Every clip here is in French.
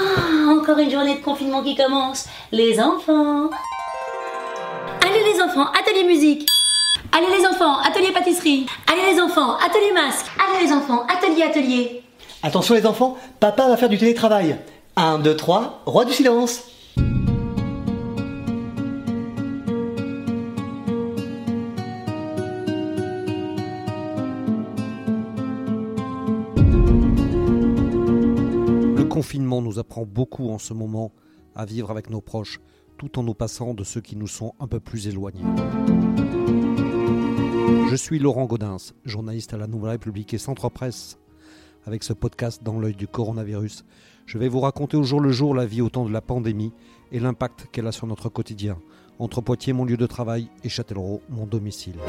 Ah, encore une journée de confinement qui commence. Les enfants. Allez les enfants, atelier musique. Allez les enfants, atelier pâtisserie. Allez les enfants, atelier masque. Allez les enfants, atelier atelier. Attention les enfants, papa va faire du télétravail. 1, 2, 3, roi du silence. Confinement nous apprend beaucoup en ce moment à vivre avec nos proches, tout en nous passant de ceux qui nous sont un peu plus éloignés. Je suis Laurent Gaudens, journaliste à la Nouvelle République et Centre Presse. Avec ce podcast dans l'œil du coronavirus, je vais vous raconter au jour le jour la vie au temps de la pandémie et l'impact qu'elle a sur notre quotidien, entre Poitiers, mon lieu de travail, et Châtellerault, mon domicile.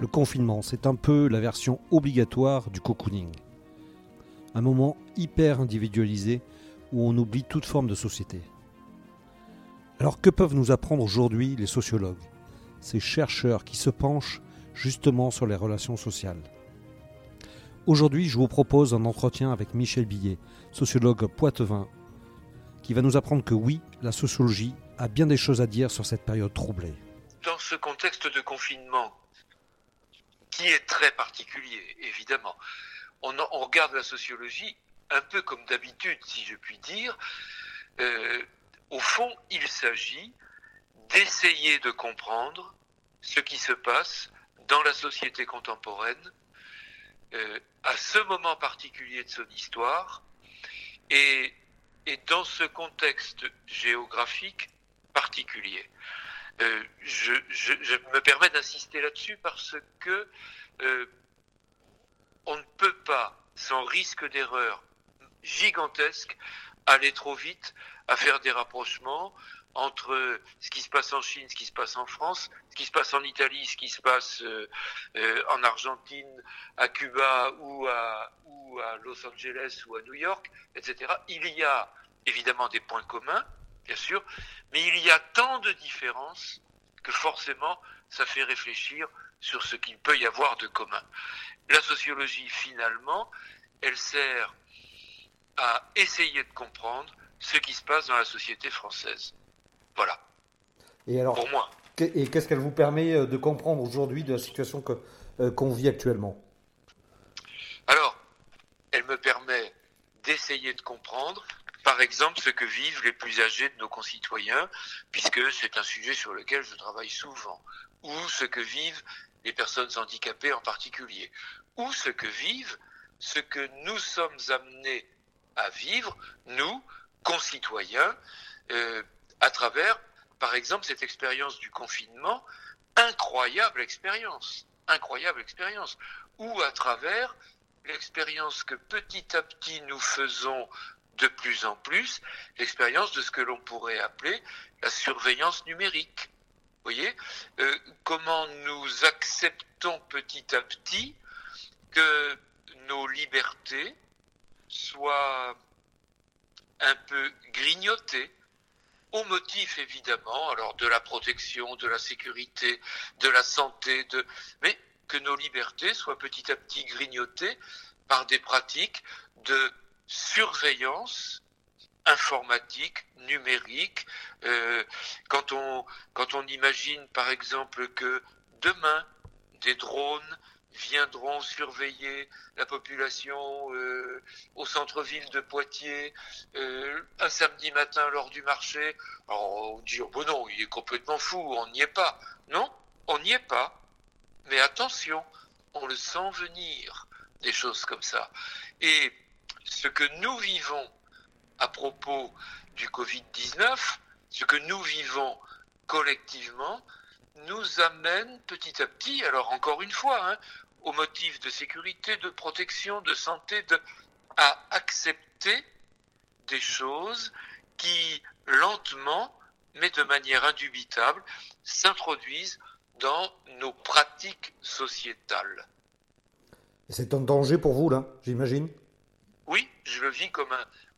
Le confinement, c'est un peu la version obligatoire du cocooning. Un moment hyper individualisé où on oublie toute forme de société. Alors que peuvent nous apprendre aujourd'hui les sociologues, ces chercheurs qui se penchent justement sur les relations sociales? Aujourd'hui, je vous propose un entretien avec Michel Billet, sociologue poitevin, qui va nous apprendre que oui, la sociologie a bien des choses à dire sur cette période troublée. Dans ce contexte de confinement, qui est très particulier, évidemment, on, regarde la sociologie un peu comme d'habitude, si je puis dire. Euh, au fond, il s'agit d'essayer de comprendre ce qui se passe dans la société contemporaine euh, à ce moment particulier de son histoire et, dans ce contexte géographique particulier. Euh, je, me permets d'insister là-dessus parce que on ne peut pas, sans risque d'erreur gigantesque, aller trop vite à faire des rapprochements entre ce qui se passe en Chine, ce qui se passe en France, ce qui se passe en Italie, ce qui se passe euh, euh, en Argentine, à Cuba ou à, ou à Los Angeles ou à New York, etc. Il y a évidemment des points communs, bien sûr, mais il y a tant de différences que forcément ça fait réfléchir sur ce qu'il peut y avoir de commun. La sociologie, finalement, elle sert à essayer de comprendre ce qui se passe dans la société française. Voilà. Et alors, pour moi. Et qu'est-ce qu'elle vous permet de comprendre aujourd'hui de la situation qu'on euh, vit actuellement? Alors, elle me permet d'essayer de comprendre, par exemple, ce que vivent les plus âgés de nos concitoyens, puisque c'est un sujet sur lequel je travaille souvent, ou ce que vivent les personnes handicapées en particulier, ou ce que vivent ce que nous sommes amenés à vivre, nous, concitoyens, euh, à travers, par exemple, cette expérience du confinement, incroyable expérience, incroyable expérience, ou à travers l'expérience que petit à petit nous faisons de plus en plus, l'expérience de ce que l'on pourrait appeler la surveillance numérique. Vous voyez euh, comment nous acceptons petit à petit que nos libertés soient un peu grignotées, au motif évidemment alors de la protection, de la sécurité, de la santé, de mais que nos libertés soient petit à petit grignotées par des pratiques de surveillance informatique, numérique. Euh, quand on imagine par exemple que demain des drones viendront surveiller la population euh, au centre-ville de Poitiers euh, un samedi matin lors du marché. On dit oh bon non, il est complètement fou, on n'y est pas. Non, on n'y est pas. Mais attention, on le sent venir des choses comme ça. Et ce que nous vivons à propos du Covid-19, ce que nous vivons collectivement, nous amène petit à petit, alors encore une fois, hein, au motif de sécurité, de protection, de santé, à accepter des choses qui, lentement, mais de manière indubitable, s'introduisent dans nos pratiques sociétales. C'est un danger pour vous, là, j'imagine? Oui, je le vis comme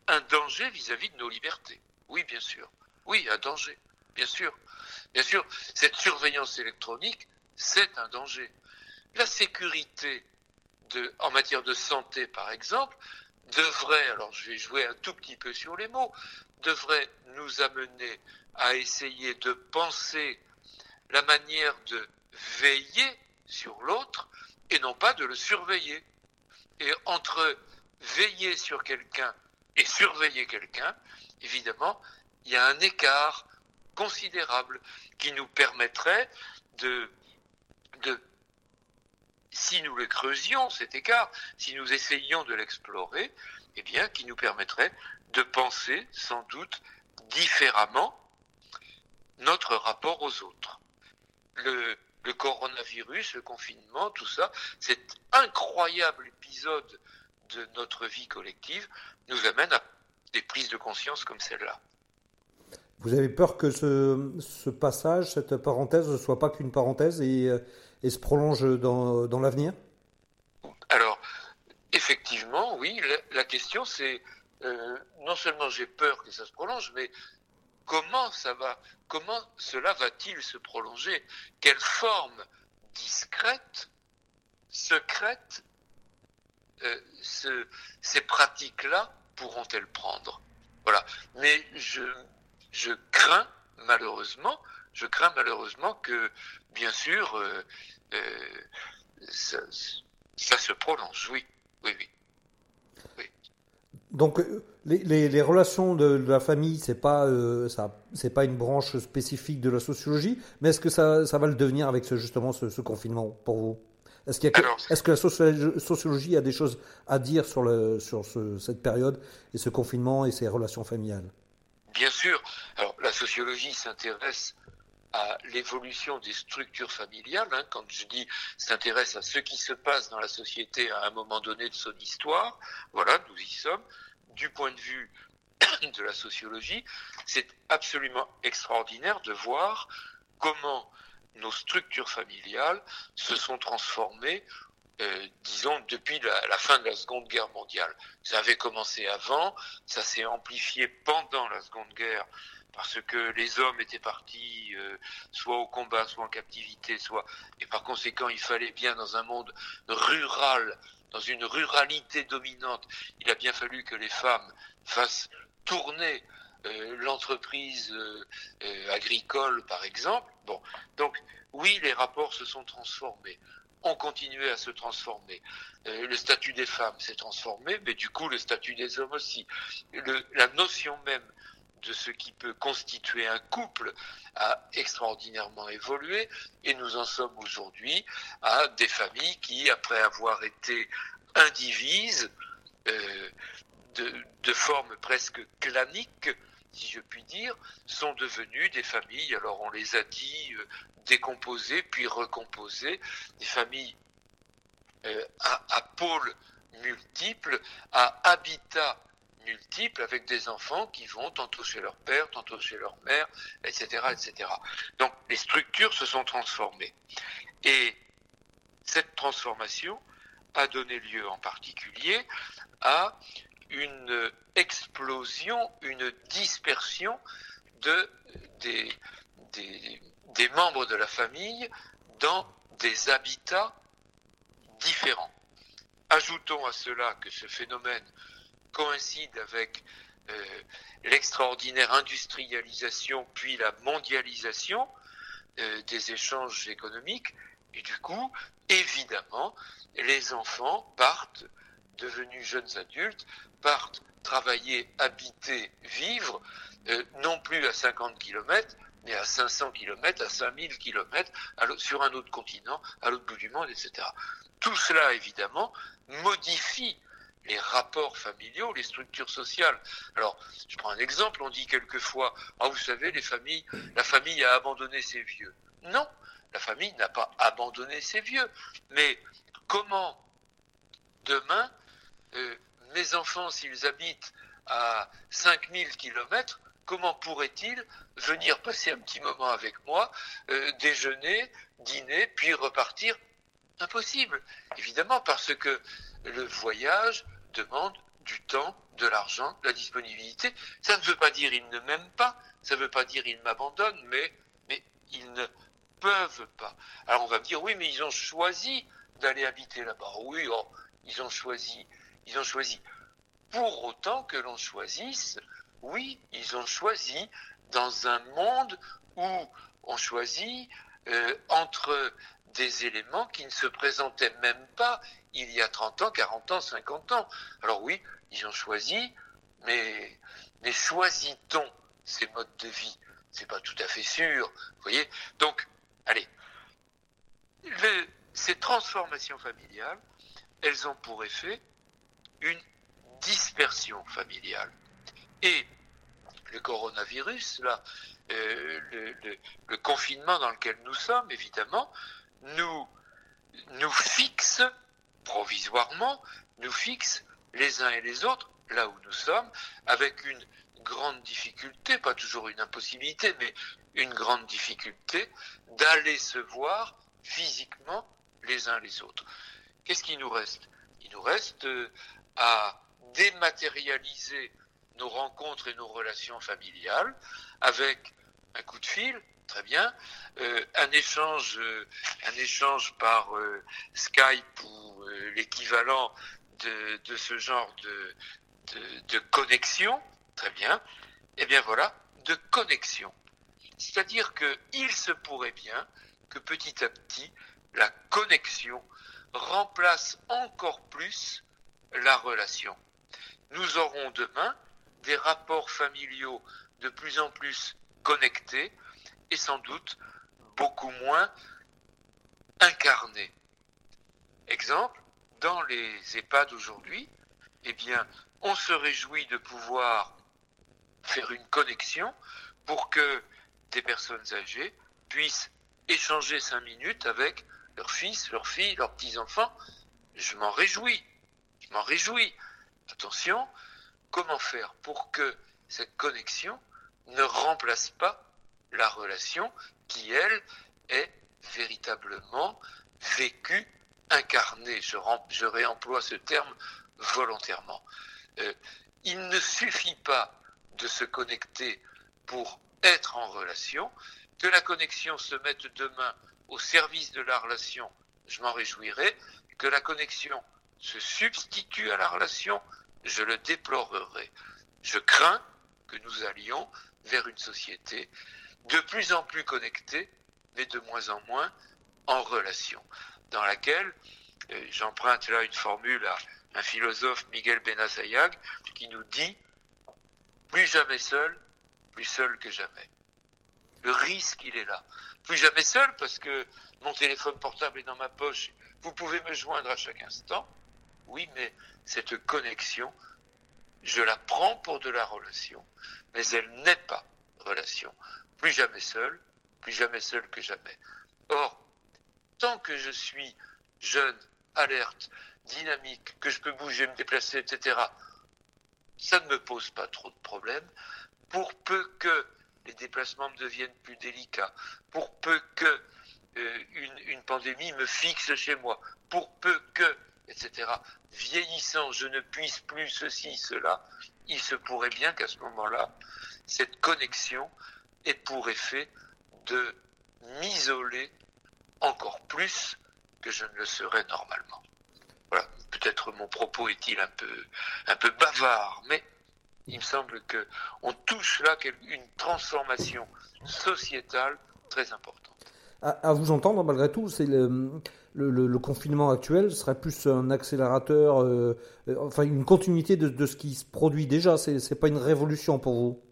un, danger vis-à-vis -vis de nos libertés. Oui, bien sûr. Oui, un danger, bien sûr. Bien sûr, cette surveillance électronique, c'est un danger. La sécurité en matière de santé, par exemple, devrait, alors je vais jouer un tout petit peu sur les mots, devrait nous amener à essayer de penser la manière de veiller sur l'autre et non pas de le surveiller. Et entre veiller sur quelqu'un et surveiller quelqu'un, évidemment, il y a un écart considérable qui nous permettrait de, de si nous le creusions, cet écart, si nous essayions de l'explorer, eh bien, qui nous permettrait de penser sans doute différemment notre rapport aux autres. Le, le coronavirus, le confinement, tout ça, cet incroyable épisode de notre vie collective nous amène à des prises de conscience comme celle-là. Vous avez peur que ce, ce, passage, cette parenthèse, ne soit pas qu'une parenthèse et, euh, et, se prolonge dans, dans l'avenir? Alors, effectivement, oui. La, la question, c'est euh, non seulement j'ai peur que ça se prolonge, mais comment ça va, comment cela va-t-il se prolonger? Quelle forme discrète, secrète, euh, ce, ces pratiques-là pourront-elles prendre? Voilà. Mais je, je crains malheureusement, je crains malheureusement que, bien sûr, euh, euh, ça, se prolonge. Oui, oui, oui. Donc, les, relations de, la famille, c'est pas ça, c'est pas une branche spécifique de la sociologie, mais est-ce que ça, ça va le devenir avec justement ce confinement pour vous? Est-ce que la sociologie a des choses à dire sur le sur ce, cette période et ce confinement et ces relations familiales? Bien sûr. Alors, la sociologie s'intéresse à l'évolution des structures familiales. Hein, quand je dis s'intéresse à ce qui se passe dans la société à un moment donné de son histoire, voilà, nous y sommes. Du point de vue de la sociologie, c'est absolument extraordinaire de voir comment nos structures familiales se sont transformées euh, disons, depuis la, fin de la Seconde Guerre mondiale. Ça avait commencé avant, ça s'est amplifié pendant la Seconde Guerre parce que les hommes étaient partis euh, soit au combat, soit en captivité, soit et par conséquent il fallait bien dans un monde rural, dans une ruralité dominante, il a bien fallu que les femmes fassent tourner euh, l'entreprise agricole par exemple. Bon, donc oui, les rapports se sont transformés ont continué à se transformer. Euh, le statut des femmes s'est transformé, mais du coup le statut des hommes aussi. La notion même de ce qui peut constituer un couple a extraordinairement évolué et nous en sommes aujourd'hui à des familles qui, après avoir été indivises euh, de, de forme presque clanique, si je puis dire, sont devenues des familles, alors on les a dit, euh, décomposées puis recomposées, des familles euh, à, à pôles multiples, à habitats multiples, avec des enfants qui vont tantôt chez leur père, tantôt chez leur mère, etc., etc. Donc les structures se sont transformées. Et cette transformation a donné lieu en particulier à une explosion, une dispersion de, des, des, membres de la famille dans des habitats différents. Ajoutons à cela que ce phénomène coïncide avec euh, l'extraordinaire industrialisation puis la mondialisation euh, des échanges économiques et du coup, évidemment, les enfants partent, devenus jeunes adultes, partent travailler, habiter, vivre, euh, non plus à 50 kilomètres, mais à 500 km, à 5000 km, sur un autre continent, à l'autre bout du monde, etc. Tout cela, évidemment, modifie les rapports familiaux, les structures sociales. Alors, je prends un exemple, on dit quelquefois, ah, vous savez, les familles, la famille a abandonné ses vieux. Non, la famille n'a pas abandonné ses vieux. Mais comment demain, euh, mes enfants, s'ils habitent à 5000 kilomètres, comment pourrait-il venir passer un petit moment avec moi, euh, déjeuner, dîner, puis repartir? Impossible, évidemment, parce que le voyage demande du temps, de l'argent, de la disponibilité. Ça ne veut pas dire ils ne m'aiment pas, ça ne veut pas dire ils m'abandonnent, mais, mais ils ne peuvent pas. Alors on va me dire, oui, mais ils ont choisi d'aller habiter là-bas. Oui, oh, ils ont choisi, ils ont choisi. pour autant que l'on choisisse, oui, ils ont choisi dans un monde où on choisit euh, entre des éléments qui ne se présentaient même pas il y a 30 ans, 40 ans, 50 ans. Alors oui, ils ont choisi, mais, mais choisit-on ces modes de vie? C'est pas tout à fait sûr. Vous voyez? Donc, allez, ces transformations familiales, elles ont pour effet une dispersion familiale. Et le coronavirus, euh, le, le, confinement dans lequel nous sommes, évidemment, nous, nous fixe provisoirement, nous fixe les uns et les autres là où nous sommes, avec une grande difficulté, pas toujours une impossibilité, mais une grande difficulté d'aller se voir physiquement les uns les autres. Qu'est-ce qui nous reste? Il nous reste euh, à dématérialiser nos rencontres et nos relations familiales avec un coup de fil, très bien, euh, un échange, euh, un échange par Skype ou l'équivalent de, de, ce genre de, de, de connexion, très bien, et eh bien voilà, de connexion. C'est-à-dire qu'il se pourrait bien que petit à petit, la connexion remplace encore plus la relation. Nous aurons demain des rapports familiaux de plus en plus connectés et sans doute beaucoup moins incarnés. Exemple, dans les EHPAD aujourd'hui, eh bien, on se réjouit de pouvoir faire une connexion pour que des personnes âgées puissent échanger cinq minutes avec leurs fils, leurs filles, leurs petits-enfants. Je m'en réjouis. Je m'en réjouis. Attention, comment faire pour que cette connexion ne remplace pas la relation qui, elle, est véritablement vécue, incarnée? Je, réemploie ce terme volontairement. Euh, il ne suffit pas de se connecter pour être en relation, que la connexion se mette demain au service de la relation, je m'en réjouirai, que la connexion se substitue à la relation, je le déplorerai. Je crains que nous allions vers une société de plus en plus connectée, mais de moins en moins en relation, dans laquelle, euh, j'emprunte là une formule à un philosophe, Miguel Benazayag, qui nous dit plus jamais seul, plus seul que jamais. Le risque, il est là. Plus jamais seul parce que mon téléphone portable est dans ma poche. Vous pouvez me joindre à chaque instant. Oui, mais cette connexion, je la prends pour de la relation, mais elle n'est pas relation. Plus jamais seul, plus jamais seul que jamais. Or, tant que je suis jeune, alerte, dynamique, que je peux bouger, me déplacer, etc., ça ne me pose pas trop de problèmes, pour peu que les déplacements me deviennent plus délicats, pour peu que euh, une, une, pandémie me fixe chez moi, pour peu que, etc., vieillissant, je ne puisse plus ceci, cela, il se pourrait bien qu'à ce moment-là, cette connexion ait pour effet de m'isoler encore plus que je ne le serais normalement. Voilà, peut-être mon propos est-il un peu, bavard, mais il me semble que on touche là une transformation sociétale très importante. À, vous entendre, malgré tout, c'est le, le, confinement actuel serait plus un accélérateur, euh, euh, enfin une continuité de, de, ce qui se produit déjà. C'est, c'est pas une révolution pour vous.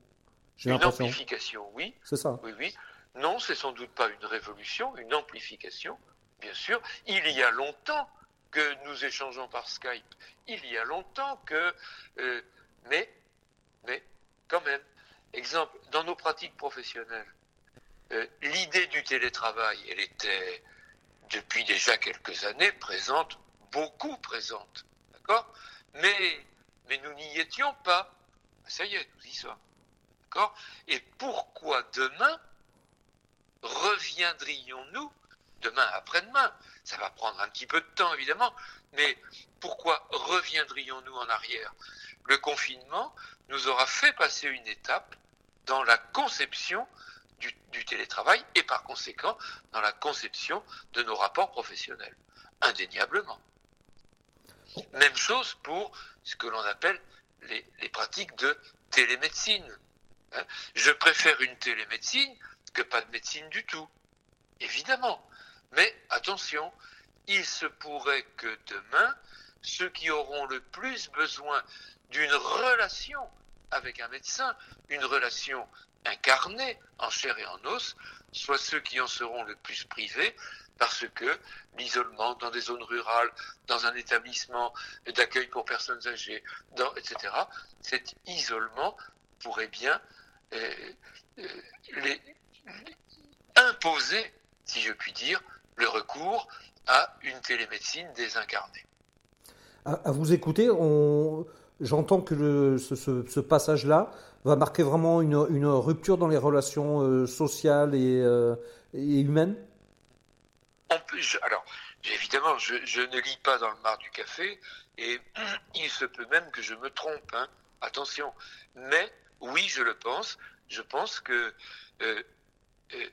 J'ai une amplification, oui. C'est ça. Oui, oui. Non, c'est sans doute pas une révolution, une amplification, bien sûr. Il y a longtemps, que nous échangeons par Skype il y a longtemps que... Euh, mais, mais, quand même, exemple, dans nos pratiques professionnelles, l'idée du télétravail, elle était depuis déjà quelques années présente, beaucoup présente, d'accord? Mais, mais nous n'y étions pas. Ça y est, nous y sommes. D'accord? Et pourquoi demain reviendrions-nous demain, après-demain? Ça va prendre un petit peu de temps, évidemment, mais pourquoi reviendrions-nous en arrière? Le confinement nous aura fait passer une étape dans la conception du, télétravail et par conséquent dans la conception de nos rapports professionnels, indéniablement. Même chose pour ce que l'on appelle les, pratiques de télémédecine. Hein. Je préfère une télémédecine que pas de médecine du tout, évidemment. Mais attention, il se pourrait que demain, ceux qui auront le plus besoin d'une relation avec un médecin, une relation incarnée en chair et en os, soient ceux qui en seront le plus privés, parce que l'isolement dans des zones rurales, dans un établissement d'accueil pour personnes âgées, etc., cet isolement pourrait bien euh, euh, imposer, si je puis dire, le recours à une télémédecine désincarnée. À, vous écouter, j'entends que ce, passage-là va marquer vraiment une, rupture dans les relations euh, sociales et, et humaines alors, évidemment, je, ne lis pas dans le mar du café et il se peut même que je me trompe. Hein. attention. Mais oui, je le pense. Je pense que euh, euh,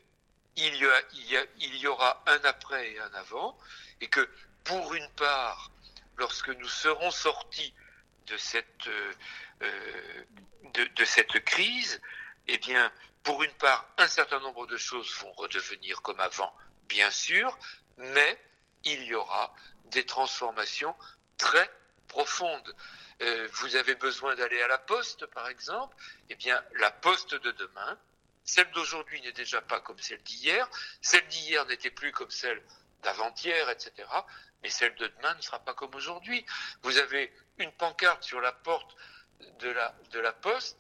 il, y aura un après et un avant et que pour une part, lorsque nous serons sortis de cette, euh, de, de cette crise, eh bien, pour une part, un certain nombre de choses vont redevenir comme avant, bien sûr, mais il y aura des transformations très profondes. Euh, vous avez besoin d'aller à la poste, par exemple, eh bien, la poste de demain, celle d'aujourd'hui n'est déjà pas comme celle d'hier, celle d'hier n'était plus comme celle d'avant-hier, etc. Mais celle de demain ne sera pas comme aujourd'hui. Vous avez une pancarte sur la porte de la, de la poste,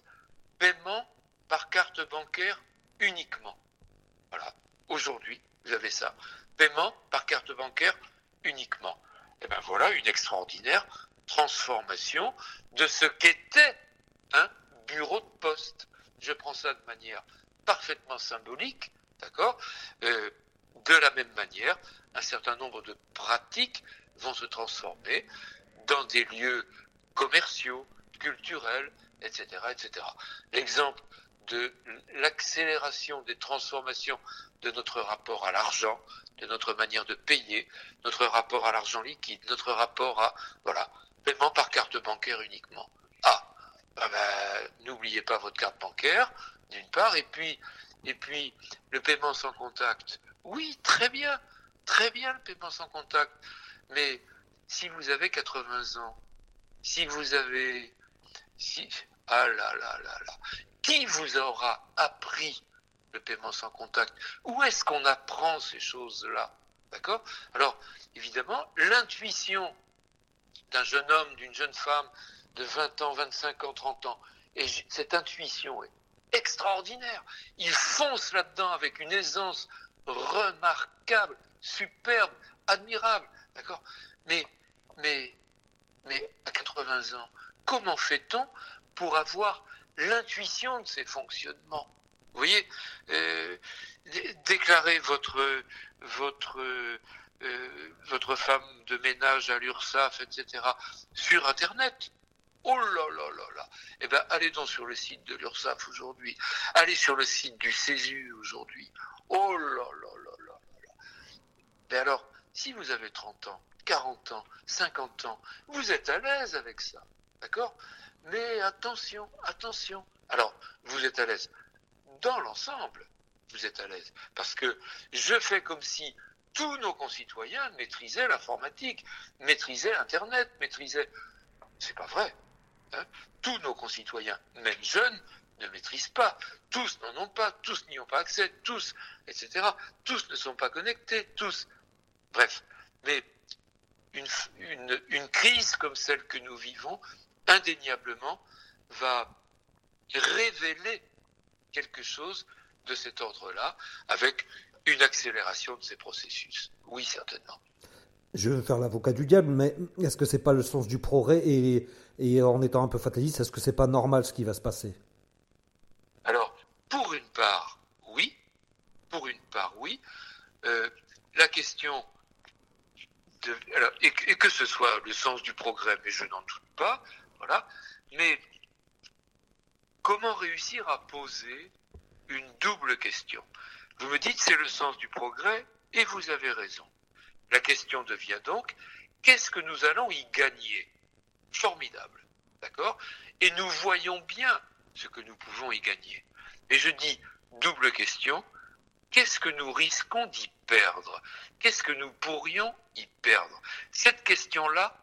paiement par carte bancaire uniquement. Voilà. Aujourd'hui, vous avez ça paiement par carte bancaire uniquement. Et eh bien voilà une extraordinaire transformation de ce qu'était un bureau de poste. Je prends ça de manière parfaitement symbolique, d'accord? Euh, De la même manière, un certain nombre de pratiques vont se transformer dans des lieux commerciaux, culturels, etc. etc. L'exemple de l'accélération des transformations de notre rapport à l'argent, de notre manière de payer, notre rapport à l'argent liquide, notre rapport à, voilà, paiement par carte bancaire uniquement. Ah, bah, bah, n'oubliez pas votre carte bancaire, d'une part, et puis, et puis, le paiement sans contact. Oui, très bien, très bien le paiement sans contact. Mais si vous avez 80 ans, si vous avez, si, ah là là là là, qui vous aura appris le paiement sans contact? Où est-ce qu'on apprend ces choses-là? D'accord? Alors, évidemment, l'intuition d'un jeune homme, d'une jeune femme de 20 ans, 25 ans, 30 ans, et cette intuition est extraordinaire. Il fonce là-dedans avec une aisance remarquable, superbe, admirable. D'accord? Mais, mais, mais à 80 ans, comment fait-on pour avoir l'intuition de ces fonctionnements? Vous voyez, euh, déclarer votre, votre, euh, votre femme de ménage à l'URSSAF, etc., sur Internet. Oh là là là là Eh bien, allez donc sur le site de l'URSSAF aujourd'hui. Allez sur le site du CESU aujourd'hui. Oh là là là là là Mais alors, si vous avez 30 ans, 40 ans, 50 ans, vous êtes à l'aise avec ça. D'accord? Mais attention, attention. Alors, vous êtes à l'aise. Dans l'ensemble, vous êtes à l'aise. Parce que je fais comme si tous nos concitoyens maîtrisaient l'informatique, maîtrisaient Internet, maîtrisaient. C'est pas vrai. Hein? tous nos concitoyens, même jeunes, ne maîtrisent pas. Tous n'en ont pas, tous n'y ont pas accès, tous, etc. Tous ne sont pas connectés, tous. Bref. Mais une, crise comme celle que nous vivons indéniablement, va révéler quelque chose de cet ordre-là, avec une accélération de ces processus. Oui, certainement. Je veux faire l'avocat du diable, mais est-ce que c'est pas le sens du progrès et, et en étant un peu fataliste, est-ce que c'est pas normal ce qui va se passer? Pour une part, oui. Pour une part, oui. Euh, la question de, et, et, que ce soit le sens du progrès, mais je n'en doute pas, voilà. Mais comment réussir à poser une double question? Vous me dites c'est le sens du progrès et vous avez raison. La question devient donc qu'est-ce que nous allons y gagner? Formidable. D'accord? Et nous voyons bien ce que nous pouvons y gagner. Et je dis, double question, qu'est-ce que nous risquons d'y perdre? Qu'est-ce que nous pourrions y perdre? Cette question-là,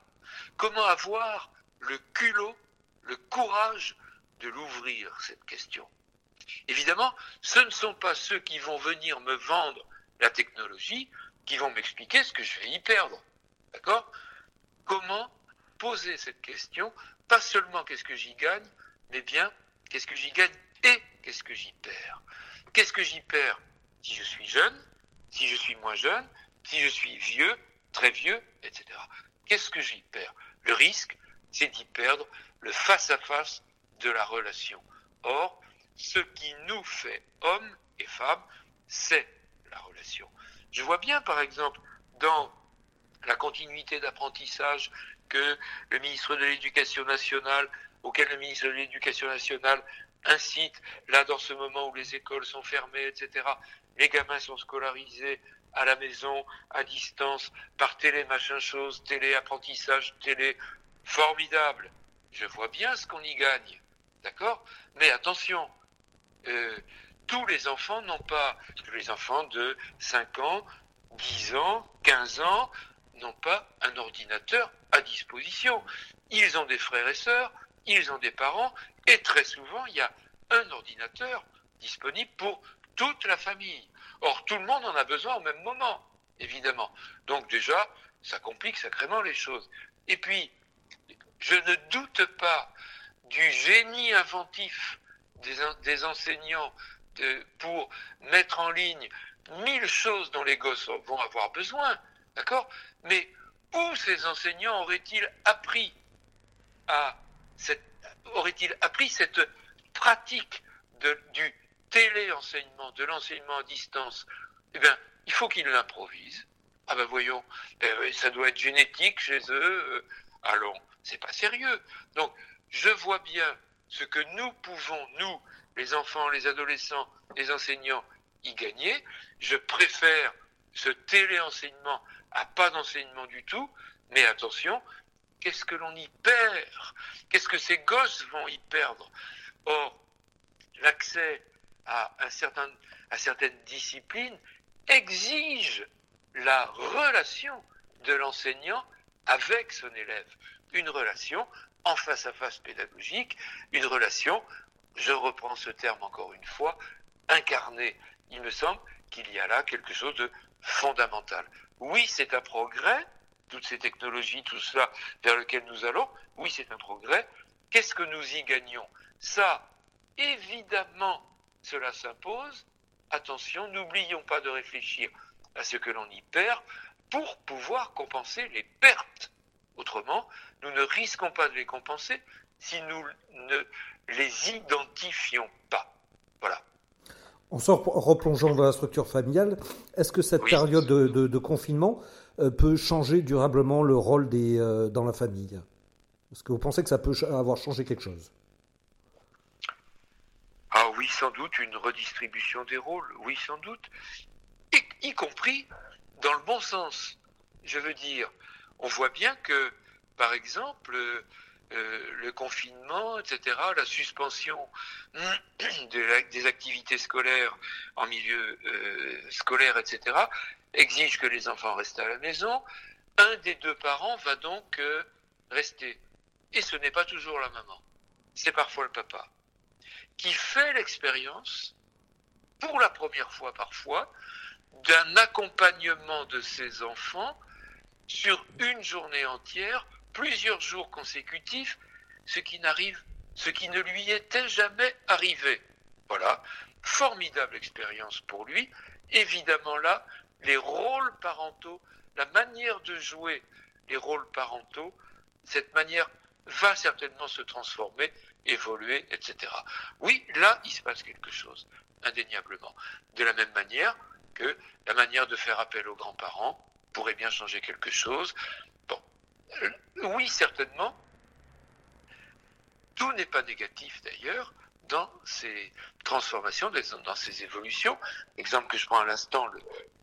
comment avoir le culot, le courage de l'ouvrir, cette question? Évidemment, ce ne sont pas ceux qui vont venir me vendre la technologie qui vont m'expliquer ce que je vais y perdre. D'accord? Comment poser cette question? Pas seulement qu'est-ce que j'y gagne, mais bien qu'est-ce que j'y gagne et qu'est-ce que j'y perds? Qu'est-ce que j'y perds? Si je suis jeune, si je suis moins jeune, si je suis vieux, très vieux, etc. Qu'est-ce que j'y perds? Le risque, c'est d'y perdre le face-à-face de la relation. Or, ce qui nous fait hommes et femmes, c'est la relation. Je vois bien, par exemple, dans la continuité d'apprentissage que le ministre de l'Éducation nationale, auquel le ministre de l'Éducation nationale incite, là, dans ce moment où les écoles sont fermées, etc., les gamins sont scolarisés à la maison, à distance, par télé, machin chose, télé, apprentissage, télé, formidable. Je vois bien ce qu'on y gagne. D'accord? Mais attention, euh, tous les enfants n'ont pas, les enfants de 5 ans, 10 ans, 15 ans, n'ont pas un ordinateur à disposition. Ils ont des frères et sœurs, ils ont des parents, et très souvent, il y a un ordinateur disponible pour toute la famille. Or, tout le monde en a besoin au même moment, évidemment. Donc déjà, ça complique sacrément les choses. Et puis, je ne doute pas du génie inventif des, enseignants pour mettre en ligne mille choses dont les gosses vont avoir besoin, d'accord? Mais où ces enseignants auraient-ils appris cette, auraient-ils appris cette pratique du téléenseignement, de l'enseignement à distance? Eh bien, il faut qu'ils l'improvisent. Ah ben voyons, eh ça doit être génétique chez eux. Euh, allons, c'est pas sérieux. Donc, je vois bien ce que nous pouvons, nous, les enfants, les adolescents, les enseignants, y gagner. Je préfère ce téléenseignement à pas d'enseignement du tout, mais attention, qu'est-ce que l'on y perd? Qu'est-ce que ces gosses vont y perdre? Or, l'accès à, à certaines disciplines exige la relation de l'enseignant avec son élève. Une relation en face à face pédagogique, une relation, je reprends ce terme encore une fois, incarnée. Il me semble qu'il y a là quelque chose de fondamental. Oui, c'est un progrès, toutes ces technologies, tout cela vers lequel nous allons, oui, c'est un progrès. Qu'est-ce que nous y gagnons? Ça, évidemment, cela s'impose. Attention, n'oublions pas de réfléchir à ce que l'on y perd pour pouvoir compenser les pertes. Autrement, nous ne risquons pas de les compenser si nous ne les identifions pas. Voilà. En replongeant dans la structure familiale, est-ce que cette période de, confinement euh, peut changer durablement le rôle des, euh, dans la famille? Est-ce que vous pensez que ça peut avoir changé quelque chose? Ah oui, sans doute, une redistribution des rôles, oui, sans doute, y compris dans le bon sens. Je veux dire, on voit bien que, par exemple, euh, le confinement, etc., la suspension des activités scolaires en milieu euh, scolaire, etc., exige que les enfants restent à la maison. Un des deux parents va donc euh, rester. Et ce n'est pas toujours la maman, c'est parfois le papa, qui fait l'expérience, pour la première fois parfois, d'un accompagnement de ses enfants sur une journée entière, plusieurs jours consécutifs, ce qui n'arrive, ce qui ne lui était jamais arrivé. Voilà, formidable expérience pour lui. Évidemment là, les rôles parentaux, la manière de jouer les rôles parentaux, cette manière va certainement se transformer, évoluer, etc. Oui, là, il se passe quelque chose, indéniablement. De la même manière que la manière de faire appel aux grands-parents pourrait bien changer quelque chose. Bon, oui, certainement. Tout n'est pas négatif d'ailleurs dans ces transformations, dans ces évolutions. L'exemple que je prends à l'instant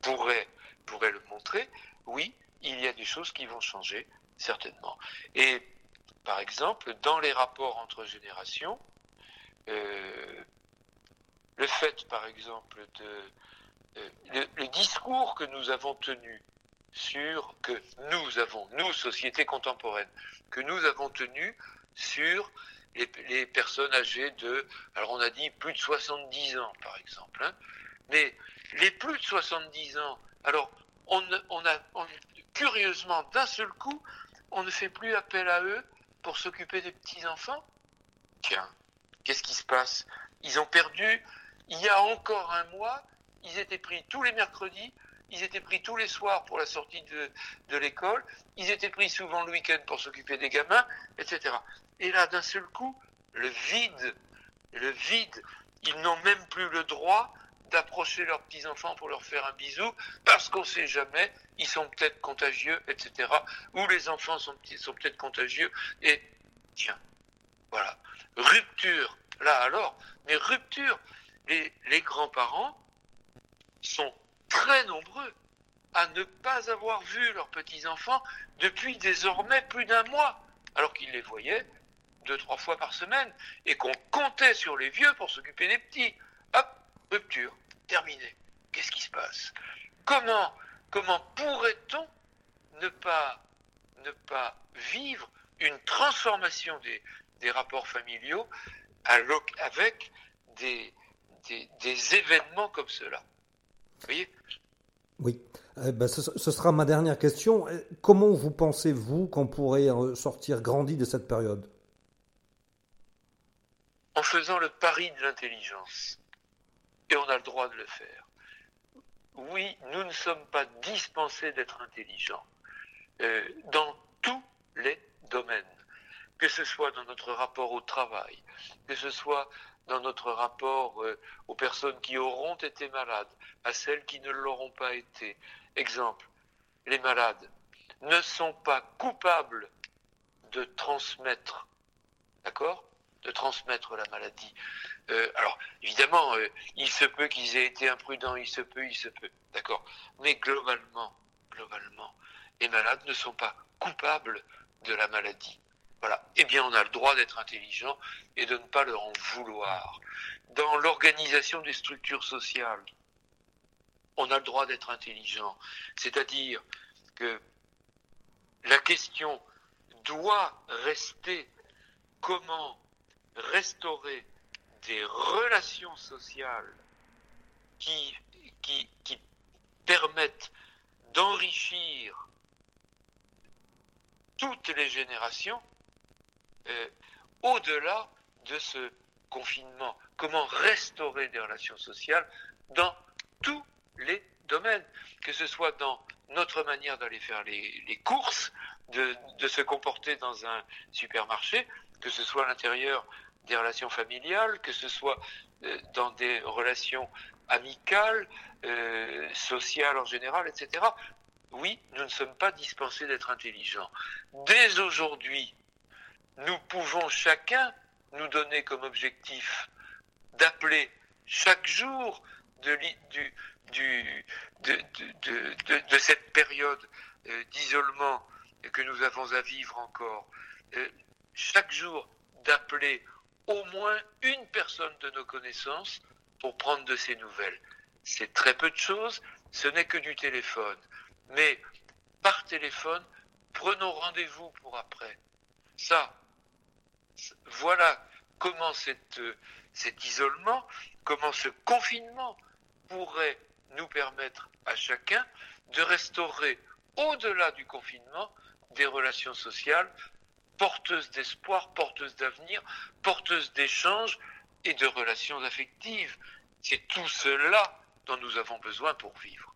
pourrait, pourrait le montrer. Oui, il y a des choses qui vont changer, certainement. Et par exemple, dans les rapports entre générations, euh, le fait, par exemple, de euh, le, le, discours que nous avons tenu sur que nous avons, nous, société contemporaine, que nous avons tenu sur les, personnes âgées de, alors on a dit plus de 70 ans, par exemple, hein, mais les plus de 70 ans, alors on, a, curieusement, d'un seul coup, on ne fait plus appel à eux pour s'occuper des petits-enfants. Tiens, qu'est-ce qui se passe? Ils ont perdu, il y a encore un mois, ils étaient pris tous les mercredis, ils étaient pris tous les soirs pour la sortie de, de l'école, ils étaient pris souvent le week-end pour s'occuper des gamins, etc. Et là, d'un seul coup, le vide, le vide, ils n'ont même plus le droit d'approcher leurs petits-enfants pour leur faire un bisou, parce qu'on ne sait jamais, ils sont peut-être contagieux, etc. Ou les enfants sont, sont peut-être contagieux, et tiens, voilà, rupture, là alors, mais rupture, les, les grands-parents sont très nombreux à ne pas avoir vu leurs petits-enfants depuis désormais plus d'un mois, alors qu'ils les voyaient deux, trois fois par semaine, et qu'on comptait sur les vieux pour s'occuper des petits. Hop, rupture, terminé. Qu'est-ce qui se passe? Comment, comment pourrait-on ne pas, ne pas vivre une transformation des, des rapports familiaux avec des, des, des événements comme cela? Vous voyez Oui. Eh ben, ce, ce, sera ma dernière question. Comment vous pensez-vous qu'on pourrait sortir grandi de cette période? En faisant le pari de l'intelligence. Et on a le droit de le faire. Oui, nous ne sommes pas dispensés d'être intelligents euh, dans tous les domaines, que ce soit dans notre rapport au travail, que ce soit dans notre rapport euh, aux personnes qui auront été malades, à celles qui ne l'auront pas été. Exemple, les malades ne sont pas coupables de transmettre, d'accord De transmettre la maladie. Euh, alors, évidemment, euh, il se peut qu'ils aient été imprudents, il se peut, il se peut, d'accord. Mais globalement, globalement, les malades ne sont pas coupables de la maladie. Voilà. Eh bien, on a le droit d'être intelligent et de ne pas leur en vouloir. Dans l'organisation des structures sociales, on a le droit d'être intelligent. C'est-à-dire que la question doit rester comment restaurer des relations sociales qui, qui, qui permettent d'enrichir toutes les générations euh, au-delà de ce confinement. Comment restaurer des relations sociales dans tous les domaines, que ce soit dans notre manière d'aller faire les, courses, de, de, se comporter dans un supermarché, que ce soit à l'intérieur des relations familiales, que ce soit euh, dans des relations amicales, euh, sociales en général, etc. Oui, nous ne sommes pas dispensés d'être intelligents. Dès aujourd'hui, nous pouvons chacun nous donner comme objectif d'appeler chaque jour de, cette période euh, d'isolement que nous avons à vivre encore, euh, chaque jour d'appeler au moins une personne de nos connaissances pour prendre de ses nouvelles. C'est très peu de choses, ce n'est que du téléphone. Mais par téléphone, prenons rendez-vous pour après. Ça, voilà comment cette, cet isolement, comment ce confinement pourrait nous permettre à chacun de restaurer au-delà du confinement des relations sociales porteuses d'espoir, porteuses d'avenir, porteuses d'échanges et de relations affectives. C'est tout cela dont nous avons besoin pour vivre.